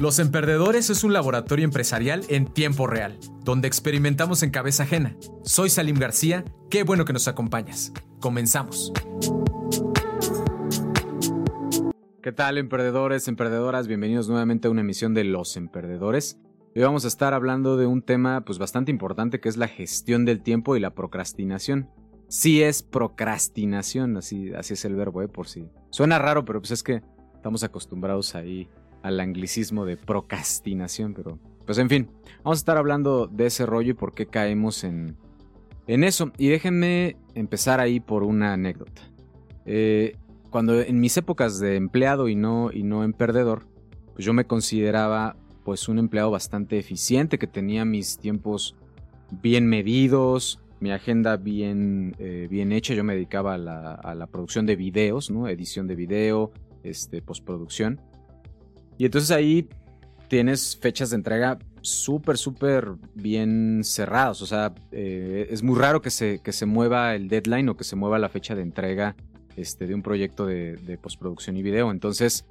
Los Emperdedores es un laboratorio empresarial en tiempo real, donde experimentamos en cabeza ajena. Soy Salim García, qué bueno que nos acompañas. Comenzamos. ¿Qué tal, emperdedores, emperdedoras? Bienvenidos nuevamente a una emisión de Los Emperdedores. Hoy vamos a estar hablando de un tema pues bastante importante que es la gestión del tiempo y la procrastinación. Sí es procrastinación, así, así es el verbo, ¿eh? por si. Suena raro, pero pues es que estamos acostumbrados ahí al anglicismo de procrastinación, pero pues en fin, vamos a estar hablando de ese rollo y por qué caemos en, en eso. Y déjenme empezar ahí por una anécdota. Eh, cuando en mis épocas de empleado y no, y no en perdedor, pues yo me consideraba pues un empleado bastante eficiente, que tenía mis tiempos bien medidos, mi agenda bien, eh, bien hecha. Yo me dedicaba a la, a la, producción de videos. Edición de video, este, postproducción. Y entonces ahí tienes fechas de entrega súper, súper bien cerradas. O sea, eh, es muy raro que se, que se mueva el deadline o que se mueva la fecha de entrega este, de un proyecto de, de postproducción y video. Entonces,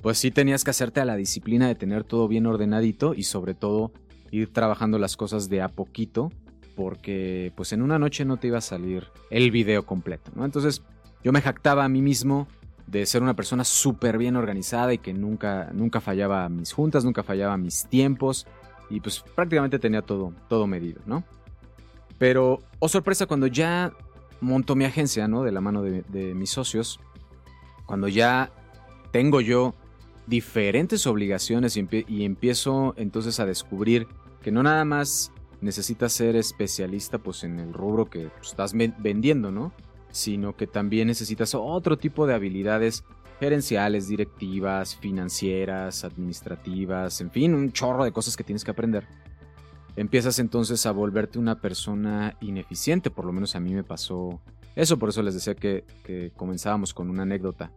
pues sí tenías que hacerte a la disciplina de tener todo bien ordenadito y sobre todo ir trabajando las cosas de a poquito porque pues en una noche no te iba a salir el video completo, ¿no? Entonces yo me jactaba a mí mismo de ser una persona súper bien organizada y que nunca, nunca fallaba mis juntas, nunca fallaba mis tiempos y pues prácticamente tenía todo, todo medido, ¿no? Pero, oh sorpresa, cuando ya monto mi agencia, ¿no? De la mano de, mis socios, cuando ya tengo yo diferentes obligaciones y, y, empiezo entonces a descubrir que no nada más necesitas ser especialista pues en el rubro que pues, estás vendiendo, ¿no? Sino que también necesitas otro tipo de habilidades gerenciales, directivas, financieras, administrativas, en fin, un chorro de cosas que tienes que aprender. Empiezas entonces a volverte una persona ineficiente, por lo menos a mí me pasó eso, por eso les decía que, que comenzábamos con una anécdota.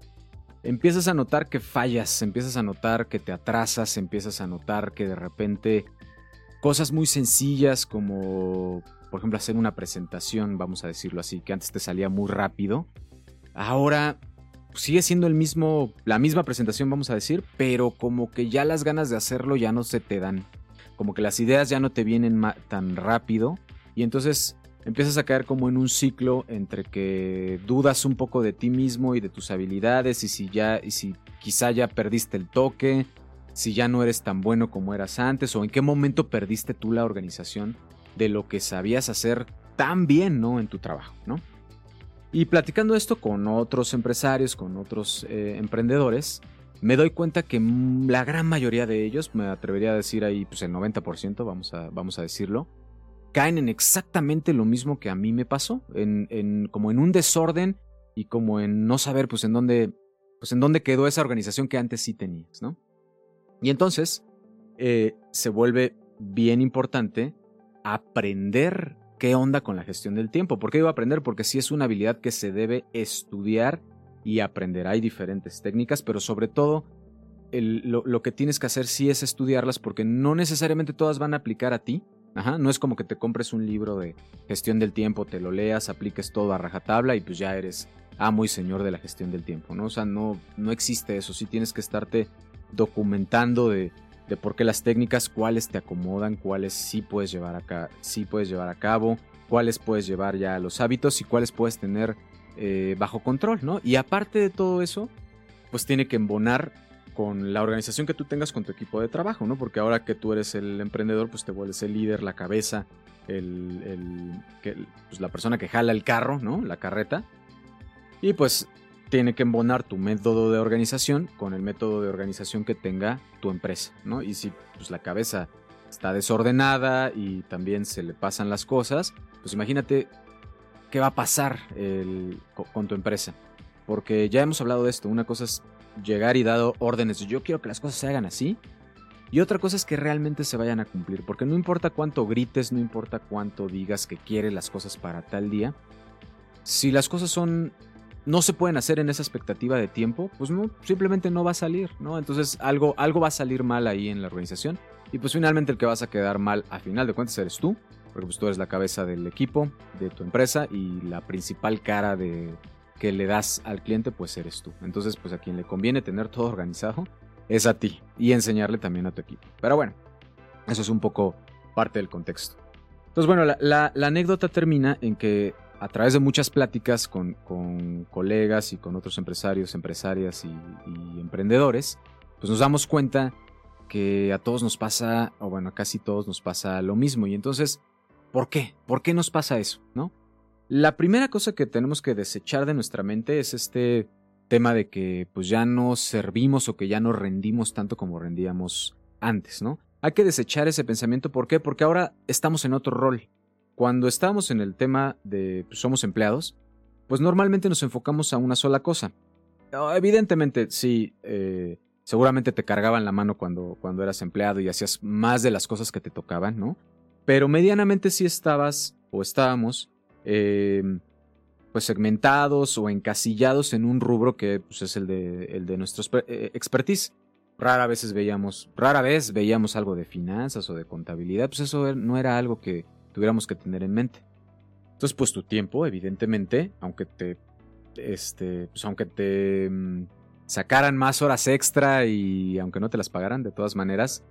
Empiezas a notar que fallas, empiezas a notar que te atrasas, empiezas a notar que de repente cosas muy sencillas como por ejemplo, hacer una presentación, vamos a decirlo así, que antes te salía muy rápido. Ahora sigue siendo el mismo, la misma presentación, vamos a decir, pero como que ya las ganas de hacerlo ya no se te dan. Como que las ideas ya no te vienen tan rápido. Y entonces empiezas a caer como en un ciclo entre que dudas un poco de ti mismo y de tus habilidades y si ya, y si quizá ya perdiste el toque, si ya no eres tan bueno como eras antes o en qué momento perdiste tú la organización de lo que sabías hacer tan bien, ¿no? En tu trabajo, ¿no? Y platicando esto con otros empresarios, con otros eh, emprendedores, me doy cuenta que la gran mayoría de ellos, me atrevería a decir ahí, pues el 90%, vamos a, vamos a decirlo, caen en exactamente lo mismo que a mí me pasó, en, en, como en un desorden y como en no saber, pues en dónde, pues en quedó esa organización que antes sí tenías, ¿no? Y entonces eh, se vuelve bien importante aprender qué onda con la gestión del tiempo. ¿Por qué a aprender? Porque sí es una habilidad que se debe estudiar y aprender. Hay diferentes técnicas, pero sobre todo lo, que tienes que hacer sí es estudiarlas porque no necesariamente todas van a aplicar a ti. Ajá, no es como que te compres un libro de gestión del tiempo, te lo leas, apliques todo a rajatabla y pues ya eres amo y señor de la gestión del tiempo, ¿no? O sea, no, no existe eso, sí tienes que estarte documentando de de por qué las técnicas, cuáles te acomodan, cuáles sí puedes llevar a, sí puedes llevar a cabo, cuáles puedes llevar ya a los hábitos y cuáles puedes tener eh, bajo control, ¿no? Y aparte de todo eso, pues tiene que embonar con la organización que tú tengas con tu equipo de trabajo, ¿no? Porque ahora que tú eres el emprendedor, pues te vuelves el líder, la cabeza, el, el, pues la persona que jala el carro, ¿no? La carreta. Y pues tiene que embonar tu método de organización con el método de organización que tenga tu empresa, ¿no? Y si pues, la cabeza está desordenada y también se le pasan las cosas, pues imagínate qué va a pasar con tu empresa. Porque ya hemos hablado de esto, una cosa es llegar y dar órdenes, yo quiero que las cosas se hagan así, y otra cosa es que realmente se vayan a cumplir, porque no importa cuánto grites, no importa cuánto digas que quieres las cosas para tal día, si las cosas son no se pueden hacer en esa expectativa de tiempo, pues no, simplemente no va a salir, ¿no? Entonces algo, algo va a salir mal ahí en la organización y pues finalmente el que vas a quedar mal a final de cuentas eres tú, porque pues tú eres la cabeza del equipo, de tu empresa y la principal cara de que le das al cliente pues eres tú. Entonces pues a quien le conviene tener todo organizado es a ti. Y enseñarle también a tu equipo. Pero bueno, eso es un poco parte del contexto. Entonces, bueno, la, anécdota termina en que a través de muchas pláticas con, colegas y con otros empresarios, empresarias y, emprendedores, pues nos damos cuenta que a todos nos pasa, o bueno, a casi todos nos pasa lo mismo. Y entonces, ¿por qué? ¿Por qué nos pasa eso? ¿No? La primera cosa que tenemos que desechar de nuestra mente es este tema de que pues ya no servimos o que ya no rendimos tanto como rendíamos antes, ¿no? Hay que desechar ese pensamiento, ¿por qué? Porque ahora estamos en otro rol. Cuando estábamos en el tema de pues, somos empleados, pues normalmente nos enfocamos a una sola cosa. Ah, evidentemente, sí, eh, seguramente te cargaban la mano cuando, cuando eras empleado y hacías más de las cosas que te tocaban, ¿no? Pero medianamente sí estabas o estábamos em, pues segmentados o encasillados en un rubro que pues, es el de, el de nuestro eh, expertise. Rara vez veíamos, rara vez veíamos algo de finanzas o de contabilidad, pues eso no era algo que tuviéramos que tener en mente. Entonces, pues tu tiempo, evidentemente, aunque te, este, pues aunque te mm, sacaran más horas extra y aunque no te las pagaran de todas maneras,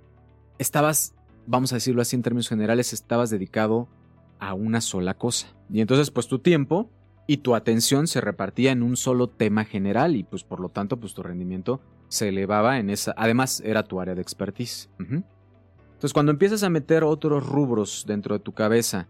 estabas, vamos a decirlo así en términos generales, estabas dedicado a una sola cosa. Y entonces, pues tu tiempo y tu atención se repartía en un solo tema general y pues por lo tanto, pues tu rendimiento se elevaba en esa. Además, era tu área de expertise. Entonces, cuando empiezas a meter otros rubros dentro de tu cabeza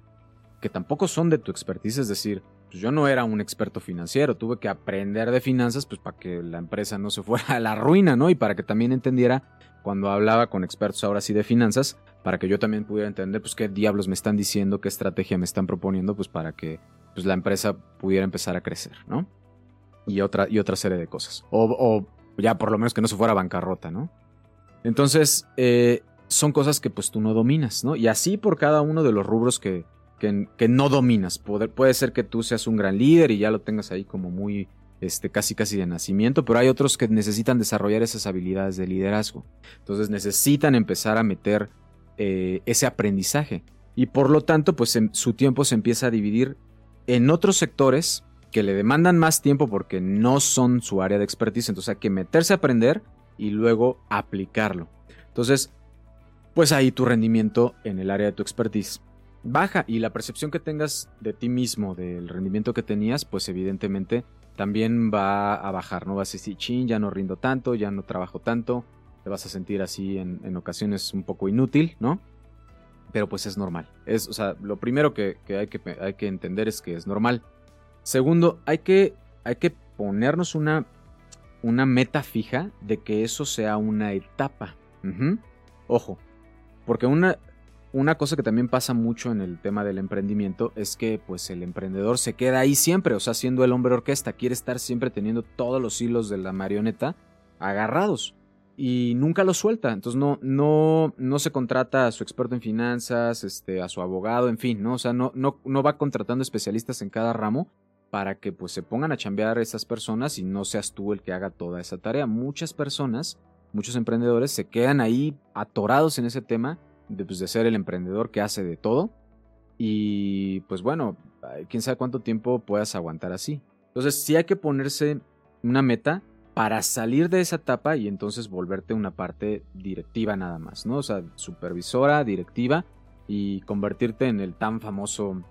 que tampoco son de tu expertise, es decir, pues yo no era un experto financiero, tuve que aprender de finanzas pues para que la empresa no se fuera a la ruina, ¿no? Y para que también entendiera cuando hablaba con expertos ahora sí de finanzas, para que yo también pudiera entender pues qué diablos me están diciendo, qué estrategia me están proponiendo pues para que pues la empresa pudiera empezar a crecer, ¿no? Y otra, y otra serie de cosas. o ya por lo menos que no se fuera bancarrota, ¿no? Entonces, eh, son cosas que pues tú no dominas, ¿no? Y así por cada uno de los rubros que, que, no dominas. Puede, puede, ser que tú seas un gran líder y ya lo tengas ahí como muy, este, casi casi de nacimiento, pero hay otros que necesitan desarrollar esas habilidades de liderazgo. Entonces necesitan empezar a meter eh, ese aprendizaje. Y por lo tanto, pues su tiempo se empieza a dividir en otros sectores que le demandan más tiempo porque no son su área de expertise, entonces hay que meterse a aprender y luego aplicarlo. Entonces, pues ahí tu rendimiento en el área de tu expertise baja y la percepción que tengas de ti mismo, del rendimiento que tenías, pues evidentemente también va a bajar, ¿no? Vas a decir, chin, ya no rindo tanto, ya no trabajo tanto, te vas a sentir así en, ocasiones un poco inútil, ¿no? Pero pues es normal. Es, o sea, lo primero que, hay que hay que entender es que es normal. Segundo, hay que, hay que ponernos una, una meta fija de que eso sea una etapa. Ojo, porque una, una cosa que también pasa mucho en el tema del emprendimiento es que pues el emprendedor se queda ahí siempre, o sea, siendo el hombre orquesta, quiere estar siempre teniendo todos los hilos de la marioneta agarrados y nunca los suelta. Entonces no, no, no se contrata a su experto en finanzas, este, a su abogado, en fin, ¿no? O sea, no, no, no va contratando especialistas en cada ramo, para que pues se pongan a chambear esas personas y no seas tú el que haga toda esa tarea. Muchas personas, muchos emprendedores se quedan ahí atorados en ese tema de, pues, de ser el emprendedor que hace de todo y pues bueno, quién sabe cuánto tiempo puedas aguantar así. Entonces sí hay que ponerse una meta para salir de esa etapa y entonces volverte una parte directiva nada más, ¿no? O sea, supervisora, directiva y convertirte en el tan famoso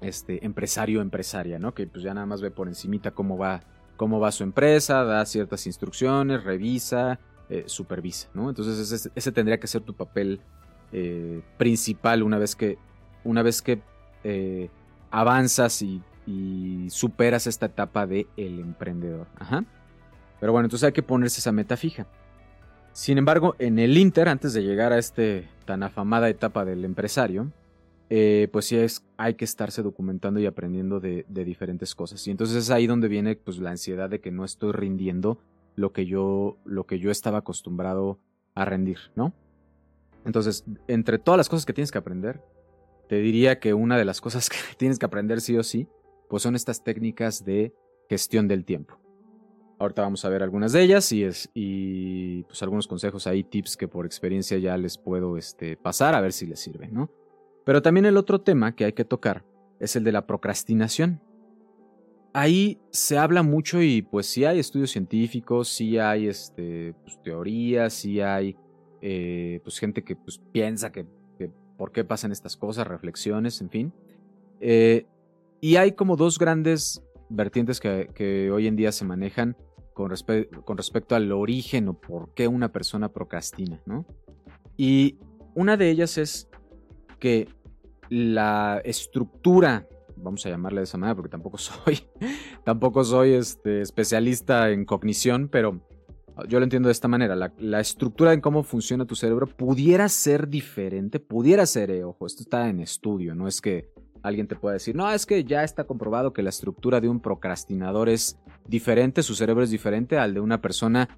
este, empresario empresaria, ¿no? Que pues ya nada más ve por encimita cómo va, cómo va su empresa, da ciertas instrucciones, revisa, eh, supervisa, ¿no? Entonces ese, tendría que ser tu papel eh, principal una vez que, una vez que eh, avanzas y, superas esta etapa de el emprendedor. Pero bueno, entonces hay que ponerse esa meta fija. Sin embargo, en el Inter, antes de llegar a esta tan afamada etapa del empresario, pues sí es, hay que estarse documentando y aprendiendo de, diferentes cosas. Y entonces es ahí donde viene pues la ansiedad de que no estoy rindiendo lo que yo, lo que yo estaba acostumbrado a rendir, ¿no? Entonces, entre todas las cosas que tienes que aprender, te diría que una de las cosas que tienes que aprender sí o sí, pues son estas técnicas de gestión del tiempo. Ahorita vamos a ver algunas de ellas y, es, y pues algunos consejos ahí, tips que por experiencia ya les puedo este, pasar a ver si les sirven, ¿no? Pero también el otro tema que hay que tocar es el de la procrastinación. Ahí se habla mucho y pues sí hay estudios científicos, sí hay este, pues, teorías, sí hay eh, pues gente que pues, piensa que, por qué pasan estas cosas, reflexiones, en fin. Eh, y hay como dos grandes vertientes que, hoy en día se manejan con, con, respecto al origen o por qué una persona procrastina, ¿no? Y una de ellas es que la estructura, vamos a llamarle de esa manera porque tampoco soy, tampoco soy este, especialista en cognición, pero yo lo entiendo de esta manera, la, estructura en cómo funciona tu cerebro pudiera ser diferente, pudiera ser, eh, ojo, esto está en estudio, no es que alguien te pueda decir, no, es que ya está comprobado que la estructura de un procrastinador es diferente, su cerebro es diferente al de una persona,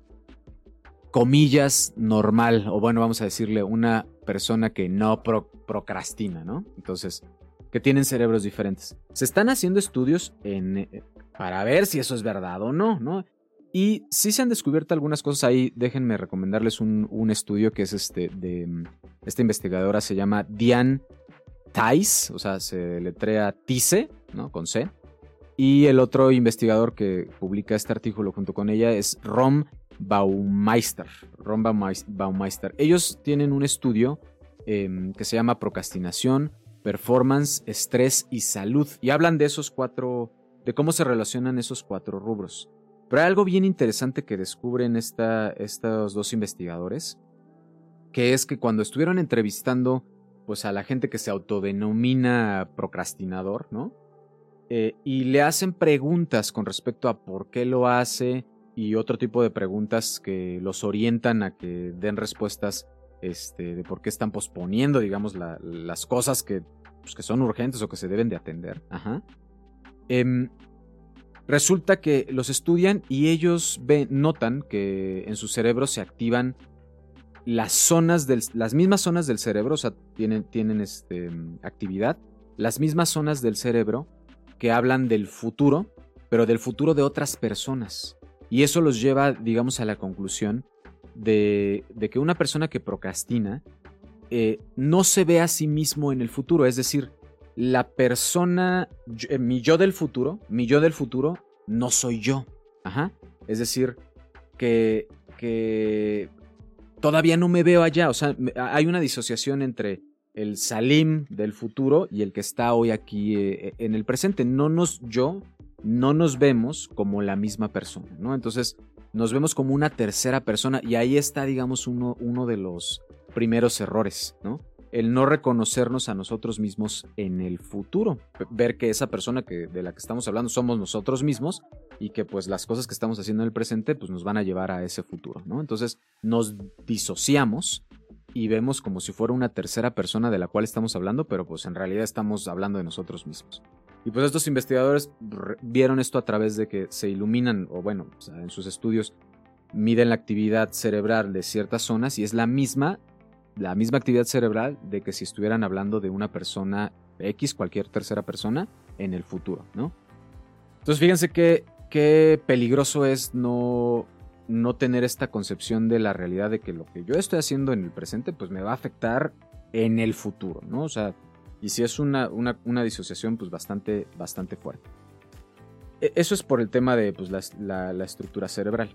comillas, normal, o bueno, vamos a decirle, una persona que no procrastina, ¿no? Entonces, que tienen cerebros diferentes. Se están haciendo estudios eh, para ver si eso es verdad o no, ¿no? Y sí se han descubierto algunas cosas ahí. Déjenme recomendarles un, estudio que es este de mm, esta investigadora se llama Diane Tice, o sea, se letrea Tice, ¿no? Con C. Y el otro investigador que publica este artículo junto con ella es Rom Baumeister. Rom Baumeister. Ellos tienen un estudio em, que se llama Procrastinación, Performance, Estrés y Salud. Y hablan de esos cuatro, de cómo se relacionan esos cuatro rubros. Pero hay algo bien interesante que descubren estos dos investigadores, que es que cuando estuvieron entrevistando pues, a la gente que se autodenomina procrastinador, ¿no? Eh, y le hacen preguntas con respecto a por qué lo hace y otro tipo de preguntas que los orientan a que den respuestas este, de por qué están posponiendo, digamos, las cosas que, pues, que son urgentes o que se deben de atender. Ajá. Em, Resulta que los estudian y ellos notan que en su cerebro se activan las zonas del, las mismas zonas del cerebro, o sea, tienen, tienen este, actividad, las mismas zonas del cerebro que hablan del futuro, pero del futuro de otras personas. Y eso los lleva, digamos, a la conclusión de, de que una persona que procrastina eh, no se ve a sí mismo en el futuro, es decir, la persona, eh, mi yo del futuro, mi yo del futuro no soy yo. Ajá. Es decir, que, que todavía no me veo allá. O sea, hay una disociación entre el Salim del futuro y el que está hoy aquí eh, en el presente. No nos, yo, no nos vemos como la misma persona, ¿no? Entonces, nos vemos como una tercera persona y ahí está, digamos, uno, de los primeros errores, ¿no? el no reconocernos a nosotros mismos en el futuro, ver que esa persona que, de la que estamos hablando somos nosotros mismos y que pues las cosas que estamos haciendo en el presente pues nos van a llevar a ese futuro, ¿no? Entonces nos disociamos y vemos como si fuera una tercera persona de la cual estamos hablando, pero pues en realidad estamos hablando de nosotros mismos. Y pues estos investigadores vieron esto a través de que se iluminan, o bueno, en sus estudios miden la actividad cerebral de ciertas zonas y es la misma la misma actividad cerebral de que si estuvieran hablando de una persona X, cualquier tercera persona, en el futuro, ¿no? Entonces fíjense que, qué peligroso es no, no tener esta concepción de la realidad de que lo que yo estoy haciendo en el presente, pues me va a afectar en el futuro, ¿no? O sea, y si es una, una, disociación, pues bastante, bastante fuerte. E, eso es por el tema de pues, la, la estructura cerebral.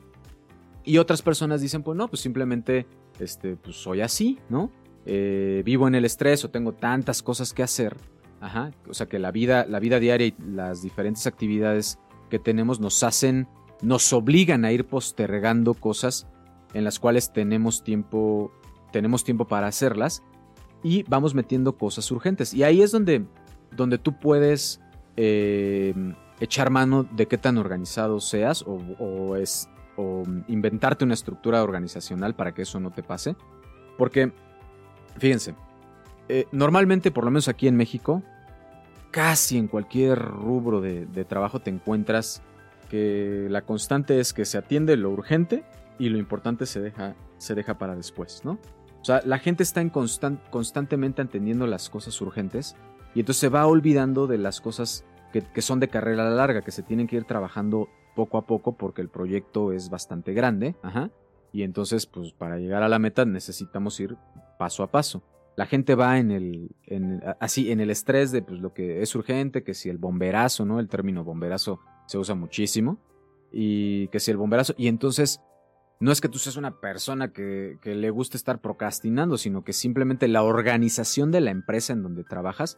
Y otras personas dicen, pues no, pues simplemente este, pues soy así, ¿no? Eh, vivo en el estrés o tengo tantas cosas que hacer. Ajá. O sea que la vida, la vida diaria y las diferentes actividades que tenemos nos hacen, nos obligan a ir postergando cosas en las cuales tenemos tiempo, tenemos tiempo para hacerlas y vamos metiendo cosas urgentes. Y ahí es donde, donde tú puedes eh, echar mano de qué tan organizado seas o, o es o inventarte una estructura organizacional para que eso no te pase. Porque, fíjense, eh, normalmente, por lo menos aquí en México, casi en cualquier rubro de, trabajo te encuentras que la constante es que se atiende lo urgente y lo importante se deja, se deja para después, ¿no? O sea, la gente está en constantemente atendiendo las cosas urgentes y entonces se va olvidando de las cosas que, son de carrera larga, que se tienen que ir trabajando poco a poco porque el proyecto es bastante grande. Ajá. Y entonces, pues para llegar a la meta necesitamos ir paso a paso. La gente va en el, así, en el estrés de pues, lo que es urgente, que si el bomberazo, ¿no? El término bomberazo se usa muchísimo. Y que si el bomberazo. Y entonces, no es que tú seas una persona que, le guste estar procrastinando, sino que simplemente la organización de la empresa en donde trabajas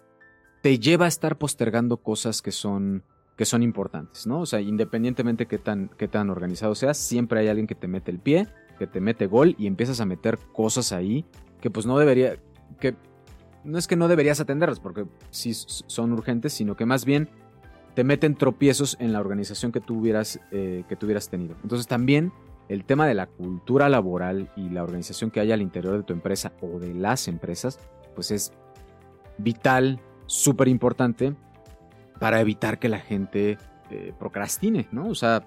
te lleva a estar postergando cosas que son, que son importantes, ¿no? O sea, independientemente qué tan, qué tan organizado seas, siempre hay alguien que te mete el pie, que te mete gol y empiezas a meter cosas ahí que pues no debería, que no es que no deberías atenderlas porque sí son urgentes, sino que más bien te meten tropiezos en la organización que tú hubieras, eh, que tenido. Entonces también el tema de la cultura laboral y la organización que haya al interior de tu empresa o de las empresas, pues es vital, súper importante para evitar que la gente eh, procrastine, ¿no? O sea,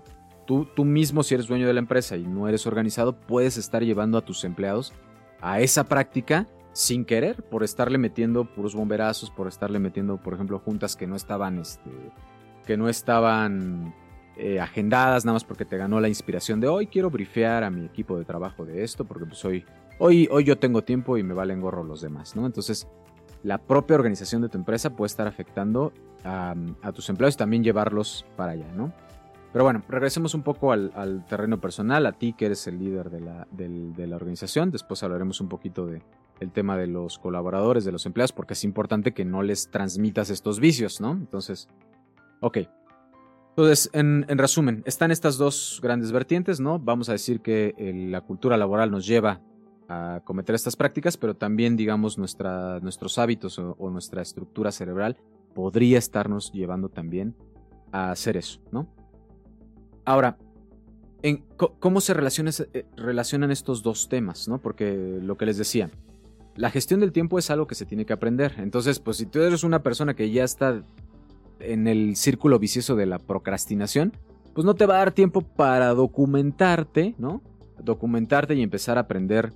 tú, tú mismo si eres dueño de la empresa y no eres organizado, puedes estar llevando a tus empleados a esa práctica sin querer, por estarle metiendo puros bomberazos, por estarle metiendo, por ejemplo, juntas que no estaban, este, que no estaban eh, agendadas, nada más porque te ganó la inspiración de hoy quiero brifear a mi equipo de trabajo de esto, porque pues hoy, hoy, yo tengo tiempo y me valen gorro los demás, ¿no? Entonces, la propia organización de tu empresa puede estar afectando a, tus empleados y también llevarlos para allá, ¿no? Pero bueno, regresemos un poco al, terreno personal, a ti que eres el líder de la, de la organización. Después hablaremos un poquito del el tema de los colaboradores, de los empleados, porque es importante que no les transmitas estos vicios, ¿no? Entonces, ok. Entonces, en, resumen, están estas dos grandes vertientes, ¿no? Vamos a decir que la cultura laboral nos lleva a cometer estas prácticas, pero también, digamos, nuestros hábitos o, nuestra estructura cerebral podría estarnos llevando también a hacer eso, ¿no? Ahora, ¿cómo se eh, relacionan estos dos temas? ¿no? Porque lo que les decía, la gestión del tiempo es algo que se tiene que aprender. Entonces, pues si tú eres una persona que ya está en el círculo vicioso de la procrastinación, pues no te va a dar tiempo para documentarte, ¿no? Documentarte y empezar a aprender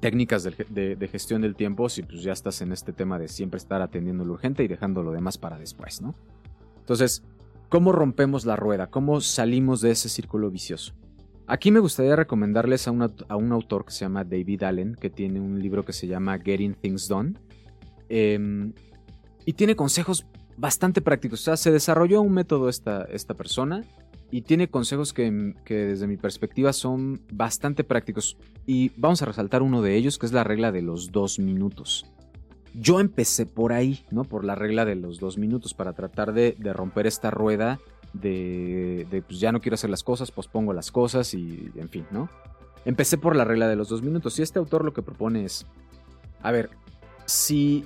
técnicas de, gestión del tiempo si pues ya estás en este tema de siempre estar atendiendo lo urgente y dejando lo demás para después, ¿no? Entonces, ¿Cómo rompemos la rueda? ¿Cómo salimos de ese círculo vicioso? Aquí me gustaría recomendarles a, un autor que se llama David Allen, que tiene un libro que se llama Getting Things Done. Em, y tiene consejos bastante prácticos. O sea, se desarrolló un método esta, esta persona y tiene consejos que, que, desde mi perspectiva son bastante prácticos. Y vamos a resaltar uno de ellos, que es la regla de los dos minutos. Yo empecé por ahí, ¿no? Por la regla de los dos minutos para tratar de, romper esta rueda de, de, pues ya no quiero hacer las cosas, pospongo las cosas y en fin, ¿no? Empecé por la regla de los dos minutos y este autor lo que propone es, a ver, si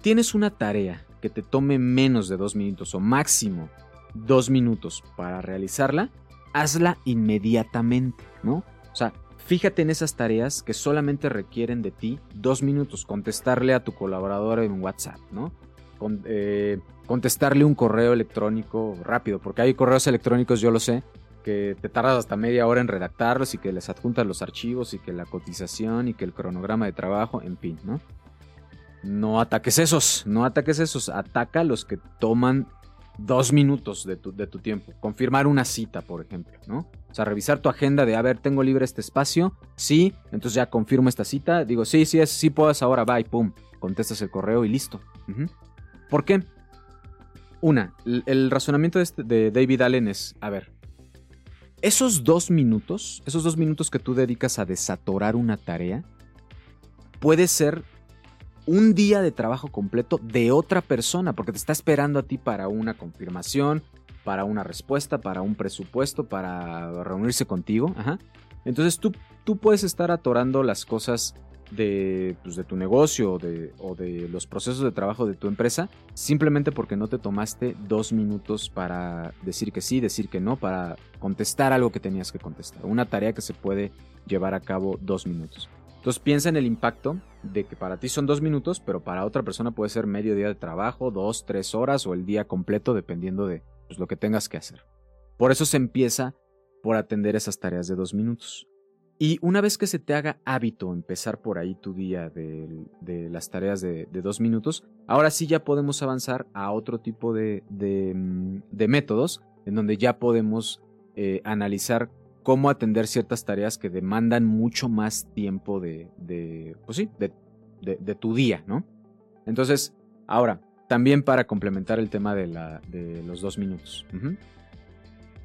tienes una tarea que te tome menos de dos minutos o máximo dos minutos para realizarla, hazla inmediatamente, ¿no? O sea, Fíjate en esas tareas que solamente requieren de ti dos minutos. Contestarle a tu colaborador en WhatsApp, ¿no? Eh, contestarle un correo electrónico rápido, porque hay correos electrónicos, yo lo sé, que te tardas hasta media hora en redactarlos y que les adjuntas los archivos y que la cotización y que el cronograma de trabajo, en fin, ¿no? No ataques esos, no ataques esos, ataca los que toman dos minutos de tu, de tu tiempo. Confirmar una cita, por ejemplo, ¿no? O sea, revisar tu agenda de, a ver, tengo libre este espacio, sí, entonces ya confirmo esta cita, digo, sí, sí, es, sí puedes ahora, y pum, contestas el correo y listo. ¿Por qué? Una, el, razonamiento de, este, de David Allen es, a ver, esos dos minutos, esos dos minutos que tú dedicas a desatorar una tarea, puede ser un día de trabajo completo de otra persona, porque te está esperando a ti para una confirmación, para una respuesta, para un presupuesto, para reunirse contigo. Entonces tú, tú puedes estar atorando las cosas de, pues, de tu negocio o de, o de, los procesos de trabajo de tu empresa simplemente porque no te tomaste dos minutos para decir que sí, decir que no, para contestar algo que tenías que contestar. Una tarea que se puede llevar a cabo dos minutos. Entonces piensa en el impacto de que para ti son dos minutos, pero para otra persona puede ser medio día de trabajo, dos, tres horas o el día completo, dependiendo de pues, lo que tengas que hacer. Por eso se empieza por atender esas tareas de dos minutos. Y una vez que se te haga hábito empezar por ahí tu día de, las tareas de, dos minutos, ahora sí ya podemos avanzar a otro tipo de, mm, métodos en donde ya podemos eh, analizar cómo atender ciertas tareas que demandan mucho más tiempo de, pues sí, de, tu día, ¿no? Entonces, ahora, también para complementar el tema de, la, de los dos minutos.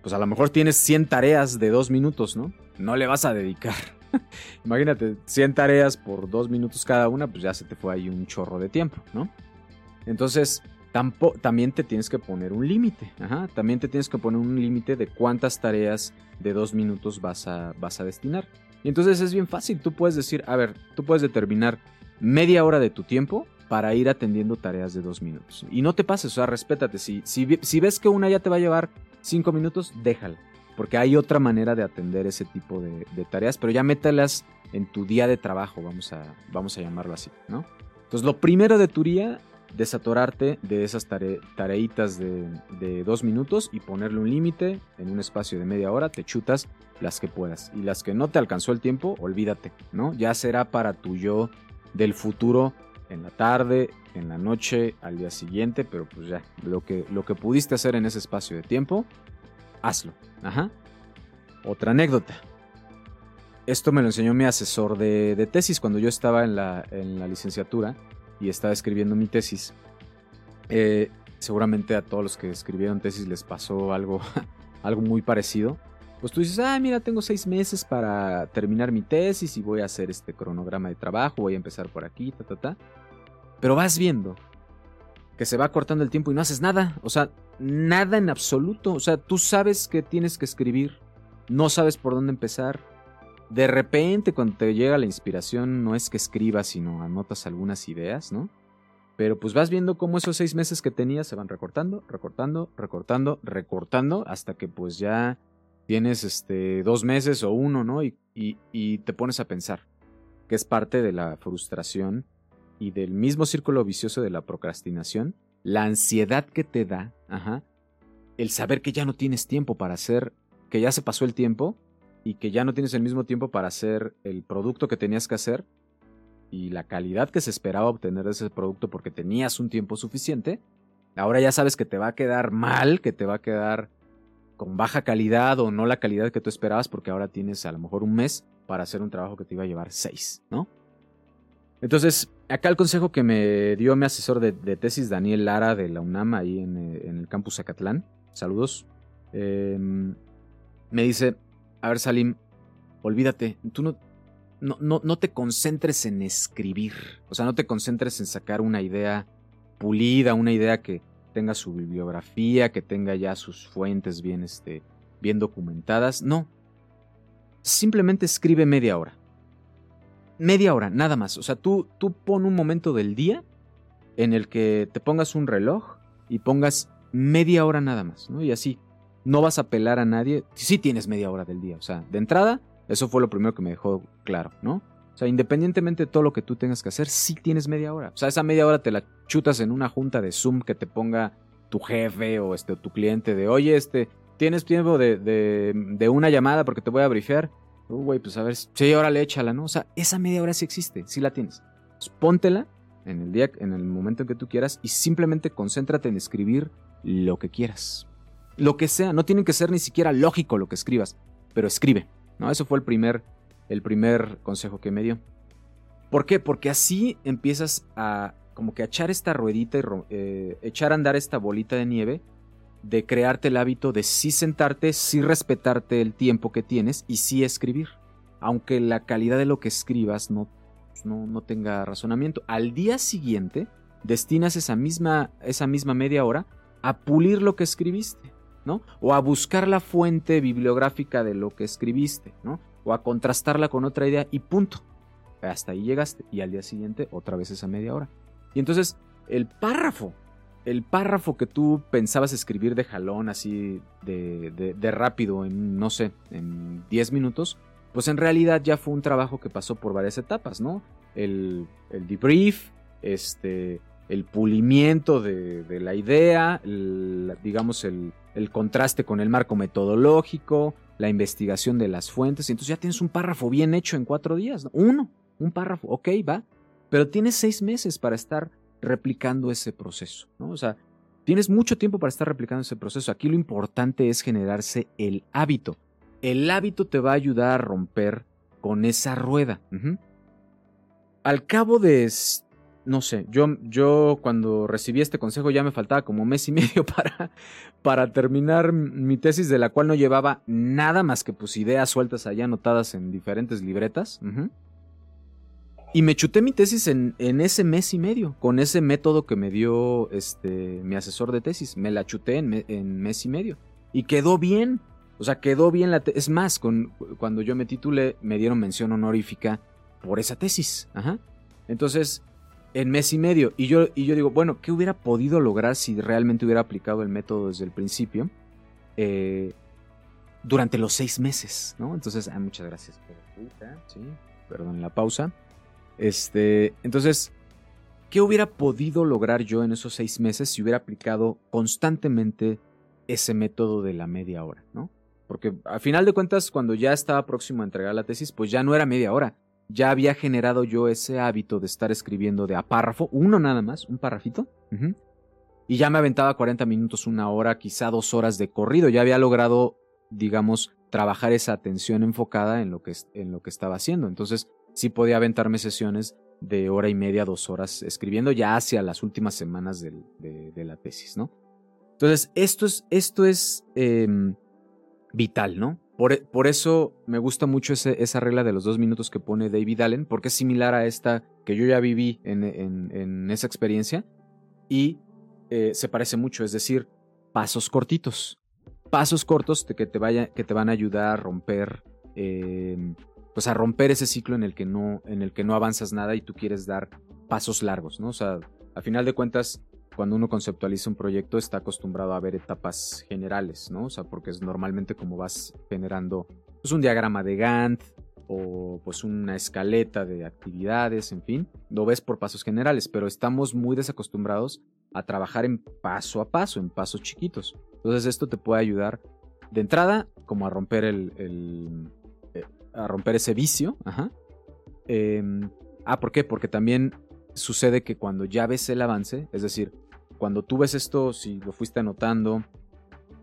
pues a lo mejor tienes 100 tareas de dos minutos, ¿no? No le vas a dedicar. Imagínate, 100 tareas por dos minutos cada una, pues ya se te fue ahí un chorro de tiempo, ¿no? Entonces, también te tienes que poner un límite. También te tienes que poner un límite de cuántas tareas de dos minutos vas a, vas a destinar. Y entonces es bien fácil. Tú puedes decir, a ver, tú puedes determinar media hora de tu tiempo para ir atendiendo tareas de dos minutos. Y no te pases, o sea, respétate. Si, si, ves que una ya te va a llevar cinco minutos, déjala. Porque hay otra manera de atender ese tipo de, tareas, pero ya mételas en tu día de trabajo, vamos a, vamos a llamarlo así, ¿no? Entonces, lo primero de tu día desatorarte de esas tareitas de, dos minutos y ponerle un límite en un espacio de media hora, te chutas las que puedas. Y las que no te alcanzó el tiempo, olvídate, ¿no? Ya será para tu yo del futuro en la tarde, en la noche, al día siguiente, pero pues ya, lo que, lo que pudiste hacer en ese espacio de tiempo, hazlo. Ajá. Otra anécdota. Esto me lo enseñó mi asesor de, tesis cuando yo estaba en la, en la licenciatura y estaba escribiendo mi tesis. Eh, seguramente a todos los que escribieron tesis les pasó algo, algo muy parecido. Pues tú dices, ah, mira, tengo seis meses para terminar mi tesis y voy a hacer este cronograma de trabajo, voy a empezar por aquí, ta, ta, ta. Pero vas viendo que se va cortando el tiempo y no haces nada. O sea, nada en absoluto. O sea, tú sabes que tienes que escribir, no sabes por dónde empezar, de repente cuando te llega la inspiración no es que escribas, sino anotas algunas ideas, ¿no? Pero pues vas viendo cómo esos seis meses que tenías se van recortando, recortando, recortando, recortando, hasta que pues ya tienes este dos meses o uno, ¿no? Y, y, te pones a pensar, que es parte de la frustración y del mismo círculo vicioso de la procrastinación, la ansiedad que te da, ajá, el saber que ya no tienes tiempo para hacer, que ya se pasó el tiempo y que ya no tienes el mismo tiempo para hacer el producto que tenías que hacer y la calidad que se esperaba obtener de ese producto porque tenías un tiempo suficiente, ahora ya sabes que te va a quedar mal, que te va a quedar con baja calidad o no la calidad que tú esperabas porque ahora tienes a lo mejor un mes para hacer un trabajo que te iba a llevar seis, ¿no? Entonces, acá el consejo que me dio mi asesor de, tesis, Daniel Lara, de la UNAM, ahí en, eh, el campus Zacatlán, saludos, em, me dice, a ver, Salim, olvídate, tú no, no, no, te concentres en escribir, o sea, no te concentres en sacar una idea pulida, una idea que tenga su bibliografía, que tenga ya sus fuentes bien, este, bien documentadas, no. Simplemente escribe media hora. Media hora, nada más. O sea, tú, tú pon un momento del día en el que te pongas un reloj y pongas media hora nada más, ¿no? Y así, no vas a pelar a nadie. Sí tienes media hora del día. O sea, de entrada, eso fue lo primero que me dejó claro, ¿no? O sea, independientemente de todo lo que tú tengas que hacer, sí tienes media hora. O sea, esa media hora te la chutas en una junta de Zoom que te ponga tu jefe o este, tu cliente de, oye, este, tienes tiempo de, de, una llamada porque te voy a brifear. Uh, güey, pues a ver, sí, le échala, ¿no? O sea, esa media hora sí existe, sí la tienes. póntela en el día, en el momento en que tú quieras y simplemente concéntrate en escribir lo que quieras lo que sea, no tiene que ser ni siquiera lógico lo que escribas, pero escribe, ¿no? Eso fue el primer, el primer consejo que me dio. ¿Por qué? Porque así empiezas a como que echar esta ruedita y eh, echar a andar esta bolita de nieve de crearte el hábito de sí sentarte, sí respetarte el tiempo que tienes y sí escribir. Aunque la calidad de lo que escribas no, no, no tenga razonamiento. Al día siguiente destinas esa misma, esa misma media hora a pulir lo que escribiste. O a buscar la fuente bibliográfica de lo que escribiste, ¿no? O a contrastarla con otra idea y punto. Hasta ahí llegaste y al día siguiente otra vez esa media hora. Y entonces el párrafo, el párrafo que tú pensabas escribir de jalón así de, de, rápido en, no sé, en 10 minutos, pues en realidad ya fue un trabajo que pasó por varias etapas, ¿no? El, el debrief, este, el pulimiento de, la idea, digamos el, el contraste con el marco metodológico, la investigación de las fuentes, y entonces ya tienes un párrafo bien hecho en cuatro días, uno, un párrafo, ok, va, pero tienes seis meses para estar replicando ese proceso, ¿no? O sea, tienes mucho tiempo para estar replicando ese proceso. Aquí lo importante es generarse el hábito. El hábito te va a ayudar a romper con esa rueda. Al cabo de no sé, yo, yo cuando recibí este consejo ya me faltaba como mes y medio para, para terminar mi tesis, de la cual no llevaba nada más que pues ideas sueltas allá anotadas en diferentes libretas. Y me chuté mi tesis en, en, ese mes y medio, con ese método que me dio este, mi asesor de tesis. Me la chuté en, mes y medio. Y quedó bien. O sea, quedó bien la tesis. Es más, con, cuando yo me titulé, me dieron mención honorífica por esa tesis. Ajá. Entonces, en mes y medio. Y yo, y yo digo, bueno, ¿qué hubiera podido lograr si realmente hubiera aplicado el método desde el principio? Eh, durante los seis meses, ¿no? Entonces, ah, muchas gracias. Sí, perdón la pausa. Este, entonces, ¿qué hubiera podido lograr yo en esos seis meses si hubiera aplicado constantemente ese método de la media hora, ¿no? Porque a final de cuentas, cuando ya estaba próximo a entregar la tesis, pues ya no era media hora, ya había generado yo ese hábito de estar escribiendo de a párrafo, uno nada más, un párrafito. Y ya me aventaba 40 minutos, una hora, quizá dos horas de corrido. Ya había logrado, digamos, trabajar esa atención enfocada en lo que, en lo que estaba haciendo. Entonces, sí podía aventarme sesiones de hora y media, dos horas escribiendo ya hacia las últimas semanas de, la tesis, ¿no? Entonces, esto es, esto es em, vital, ¿no? E, por, eso me gusta mucho esa regla de los dos minutos que pone David Allen, porque es similar a esta que yo ya viví en, esa experiencia y eh, se parece mucho, es decir, pasos cortitos. Pasos cortos que te, vaya, que te van a ayudar a romper, em, pues a romper ese ciclo en el, que no, en el que no avanzas nada y tú quieres dar pasos largos, ¿no? O sea, a final de cuentas, cuando uno conceptualiza un proyecto está acostumbrado a ver etapas generales, ¿no? O sea, porque es normalmente como vas generando pues, un diagrama de Gantt o pues una escaleta de actividades, en fin, lo ves por pasos generales, pero estamos muy desacostumbrados a trabajar en paso a paso, en pasos chiquitos. Entonces esto te puede ayudar de entrada como a romper el, eh, a romper ese vicio, ajá. Em, ah, ¿por qué? Porque también sucede que cuando ya ves el avance, es decir, cuando tú ves esto, si lo fuiste anotando,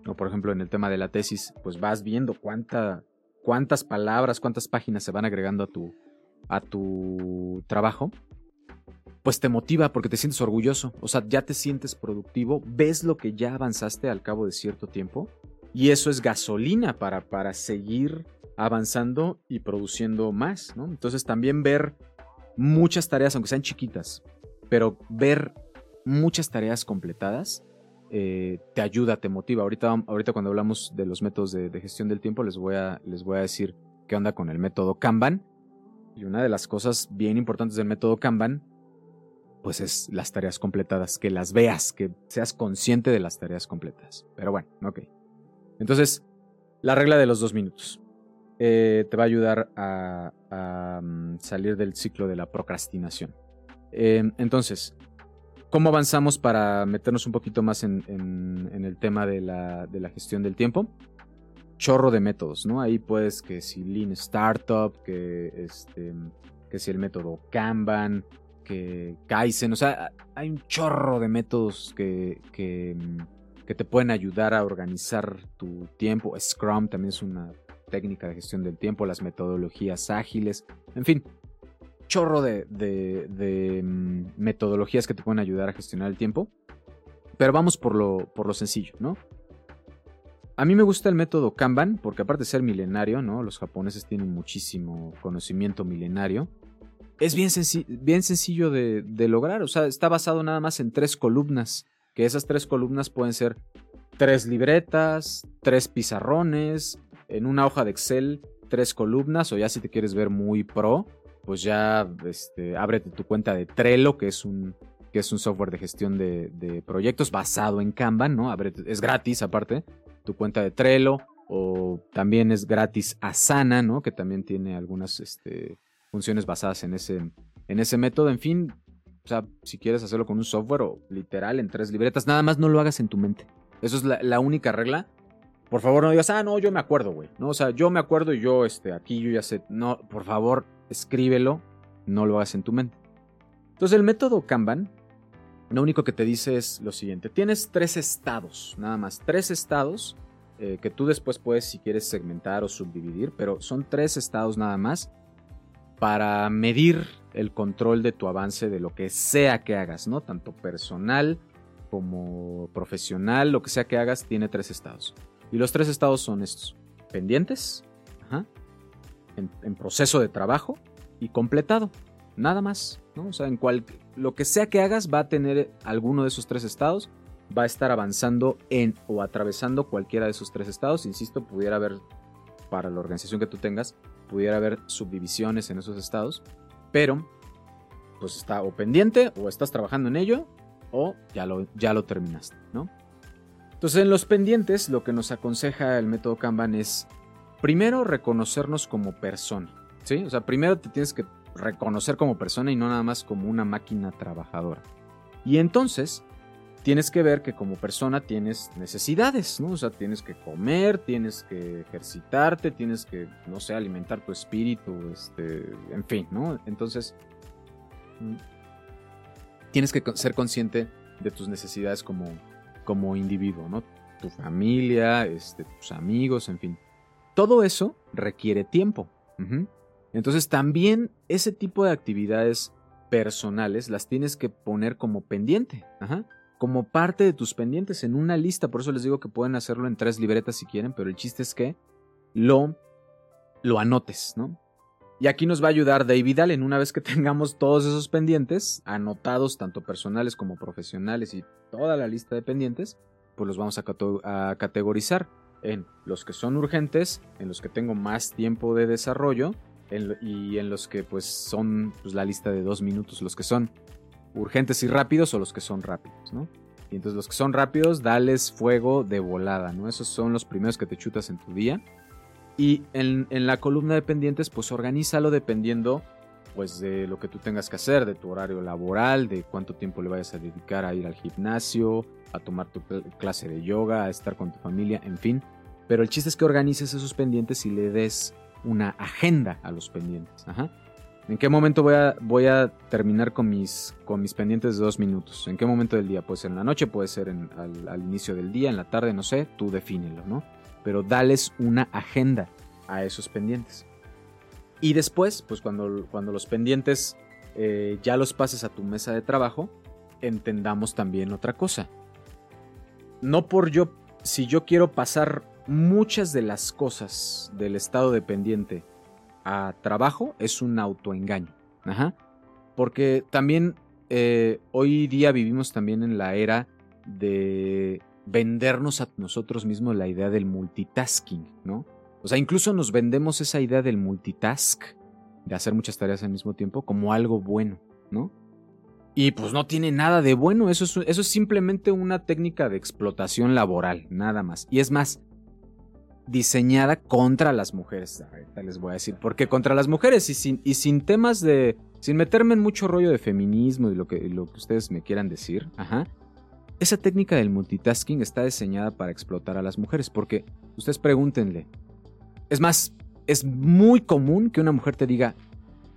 o por ejemplo en el tema de la tesis, pues vas viendo cuánta, cuántas palabras, cuántas páginas se van agregando a tu, a tu trabajo, pues te motiva porque te sientes orgulloso, o sea, ya te sientes productivo, ves lo que ya avanzaste al cabo de cierto tiempo, y eso es gasolina para, para seguir avanzando y produciendo más, ¿no? Entonces también ver muchas tareas, aunque sean chiquitas, pero ver muchas tareas completadas, eh, te ayuda, te motiva. Ahorita, ahorita cuando hablamos de los métodos de, gestión del tiempo, les voy, a, les voy a decir qué onda con el método Kanban. Y una de las cosas bien importantes del método Kanban, pues es las tareas completadas, que las veas, que seas consciente de las tareas completas. Pero bueno, ok. Entonces, la regla de los dos minutos. Eh, te va a ayudar a, mm, salir del ciclo de la procrastinación. Eh, entonces, ¿Cómo avanzamos para meternos un poquito más en, el tema de la, gestión del tiempo? Chorro de métodos, ¿no? Ahí puedes que si Lean Startup, que, este, que si el método Kanban, que Kaizen, o sea, hay un chorro de métodos que, que te pueden ayudar a organizar tu tiempo. Scrum también es una técnica de gestión del tiempo, las metodologías ágiles, en fin, chorro de, mm, metodologías que te pueden ayudar a gestionar el tiempo. Pero vamos por lo, por lo sencillo, ¿no? A mí me gusta el método Kanban, porque aparte de ser milenario, ¿no? Los japoneses tienen muchísimo conocimiento milenario. Es bien, bien sencillo de, de, lograr, o sea, está basado nada más en tres columnas, que esas tres columnas pueden ser tres libretas, tres pizarrones, en una hoja de Excel, tres columnas, o ya si te quieres ver muy pro, pues ya este, ábrete tu cuenta de Trello, que es un, que es un software de gestión de, proyectos basado en Kanban, ¿no? es gratis aparte, tu cuenta de Trello, o también es gratis Asana, ¿no? Que también tiene algunas este, funciones basadas en ese, en ese método. En fin, o sea, si quieres hacerlo con un software o literal en tres libretas, nada más no lo hagas en tu mente. Eso es la única regla. Por favor, no digas, ah, no, yo me acuerdo, güey. No, o sea, yo me acuerdo y yo, este, aquí yo ya sé. No, por favor, escríbelo, no lo hagas en tu mente. Entonces el método Kanban lo único que te dice es lo siguiente, tienes tres estados, nada más, tres estados eh, que tú después puedes si quieres segmentar o subdividir, pero son tres estados nada más para medir el control de tu avance de lo que sea que hagas, ¿no? Tanto personal como profesional, lo que sea que hagas, tiene tres estados. Y los tres estados son estos. Pendientes, en, proceso de trabajo y completado. Nada más, ¿no? O sea, en cual, lo que sea que hagas va a tener alguno de esos tres estados, va a estar avanzando en o atravesando cualquiera de esos tres estados. Insisto, pudiera haber, para la organización que tú tengas, pudiera haber subdivisiones en esos estados, pero pues está o pendiente o estás trabajando en ello o ya lo, ya lo terminaste, ¿no? Entonces en los pendientes lo que nos aconseja el método Kanban es primero reconocernos como persona, ¿sí? O sea, primero te tienes que reconocer como persona y no nada más como una máquina trabajadora. Y entonces tienes que ver que como persona tienes necesidades, ¿no? O sea, tienes que comer, tienes que ejercitarte, tienes que, no sé, alimentar tu espíritu, este, en fin, ¿no? Entonces, mm, tienes que ser consciente de tus necesidades como, como individuo, ¿no? Tu familia, este, tus amigos, en fin. Todo eso requiere tiempo. Entonces también ese tipo de actividades personales las tienes que poner como pendiente, como parte de tus pendientes en una lista. Por eso les digo que pueden hacerlo en tres libretas si quieren, pero el chiste es que lo, lo anotes, ¿no? Y aquí nos va a ayudar David Allen. Una vez que tengamos todos esos pendientes, anotados tanto personales como profesionales y toda la lista de pendientes, pues los vamos a categorizar en los que son urgentes, en los que tengo más tiempo de desarrollo y en los que pues son pues, la lista de dos minutos, los que son urgentes y rápidos o los que son rápidos, ¿no? Y entonces los que son rápidos, dales fuego de volada, ¿no? Esos son los primeros que te chutas en tu día. Y en, en la columna de pendientes, pues organízalo dependiendo pues de lo que tú tengas que hacer, de tu horario laboral, de cuánto tiempo le vayas a dedicar a ir al gimnasio, a tomar tu clase de yoga, a estar con tu familia, en fin. Pero el chiste es que organices esos pendientes y le des una agenda a los pendientes. ¿En qué momento voy a, voy a terminar con mis, con mis pendientes de dos minutos? ¿En qué momento del día? Puede ser en la noche, puede ser al, al, inicio del día, en la tarde, no sé, tú defínelo, ¿no? Pero dales una agenda a esos pendientes. Y después, pues cuando, cuando los pendientes eh, ya los pases a tu mesa de trabajo, entendamos también otra cosa. No por yo, si yo quiero pasar muchas de las cosas del estado dependiente a trabajo, es un autoengaño. Ajá. Porque también eh, hoy día vivimos también en la era de vendernos a nosotros mismos la idea del multitasking, ¿no? O sea, incluso nos vendemos esa idea del multitask, de hacer muchas tareas al mismo tiempo, como algo bueno, ¿no? Y pues no tiene nada de bueno, eso es, eso es simplemente una técnica de explotación laboral, nada más. Y es más, diseñada contra las mujeres. Ahorita les voy a decir, porque contra las mujeres y sin, y sin temas de, sin meterme en mucho rollo de feminismo y lo que, lo que ustedes me quieran decir, ajá. Esa técnica del multitasking está diseñada para explotar a las mujeres, porque ustedes pregúntenle, es más, es muy común que una mujer te diga,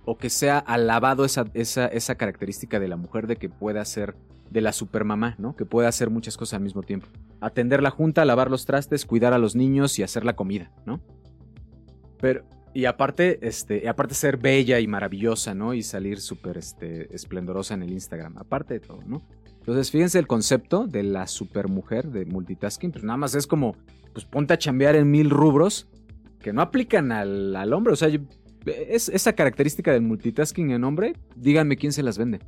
o que sea alabado esa, esa, característica de la mujer de que pueda ser de la supermamá, ¿no? Que puede hacer muchas cosas al mismo tiempo. Atender la junta, lavar los trastes, cuidar a los niños y hacer la comida, ¿no? Pero, y aparte, este, aparte ser bella y maravillosa, ¿no? Y salir súper este, esplendorosa en el Instagram, aparte de todo, ¿no? Entonces, fíjense el concepto de la supermujer de multitasking, pues nada más es como, pues ponte a chambear en mil rubros que no aplican al, hombre. O sea, es, esa característica del multitasking en hombre, díganme quién se las vende.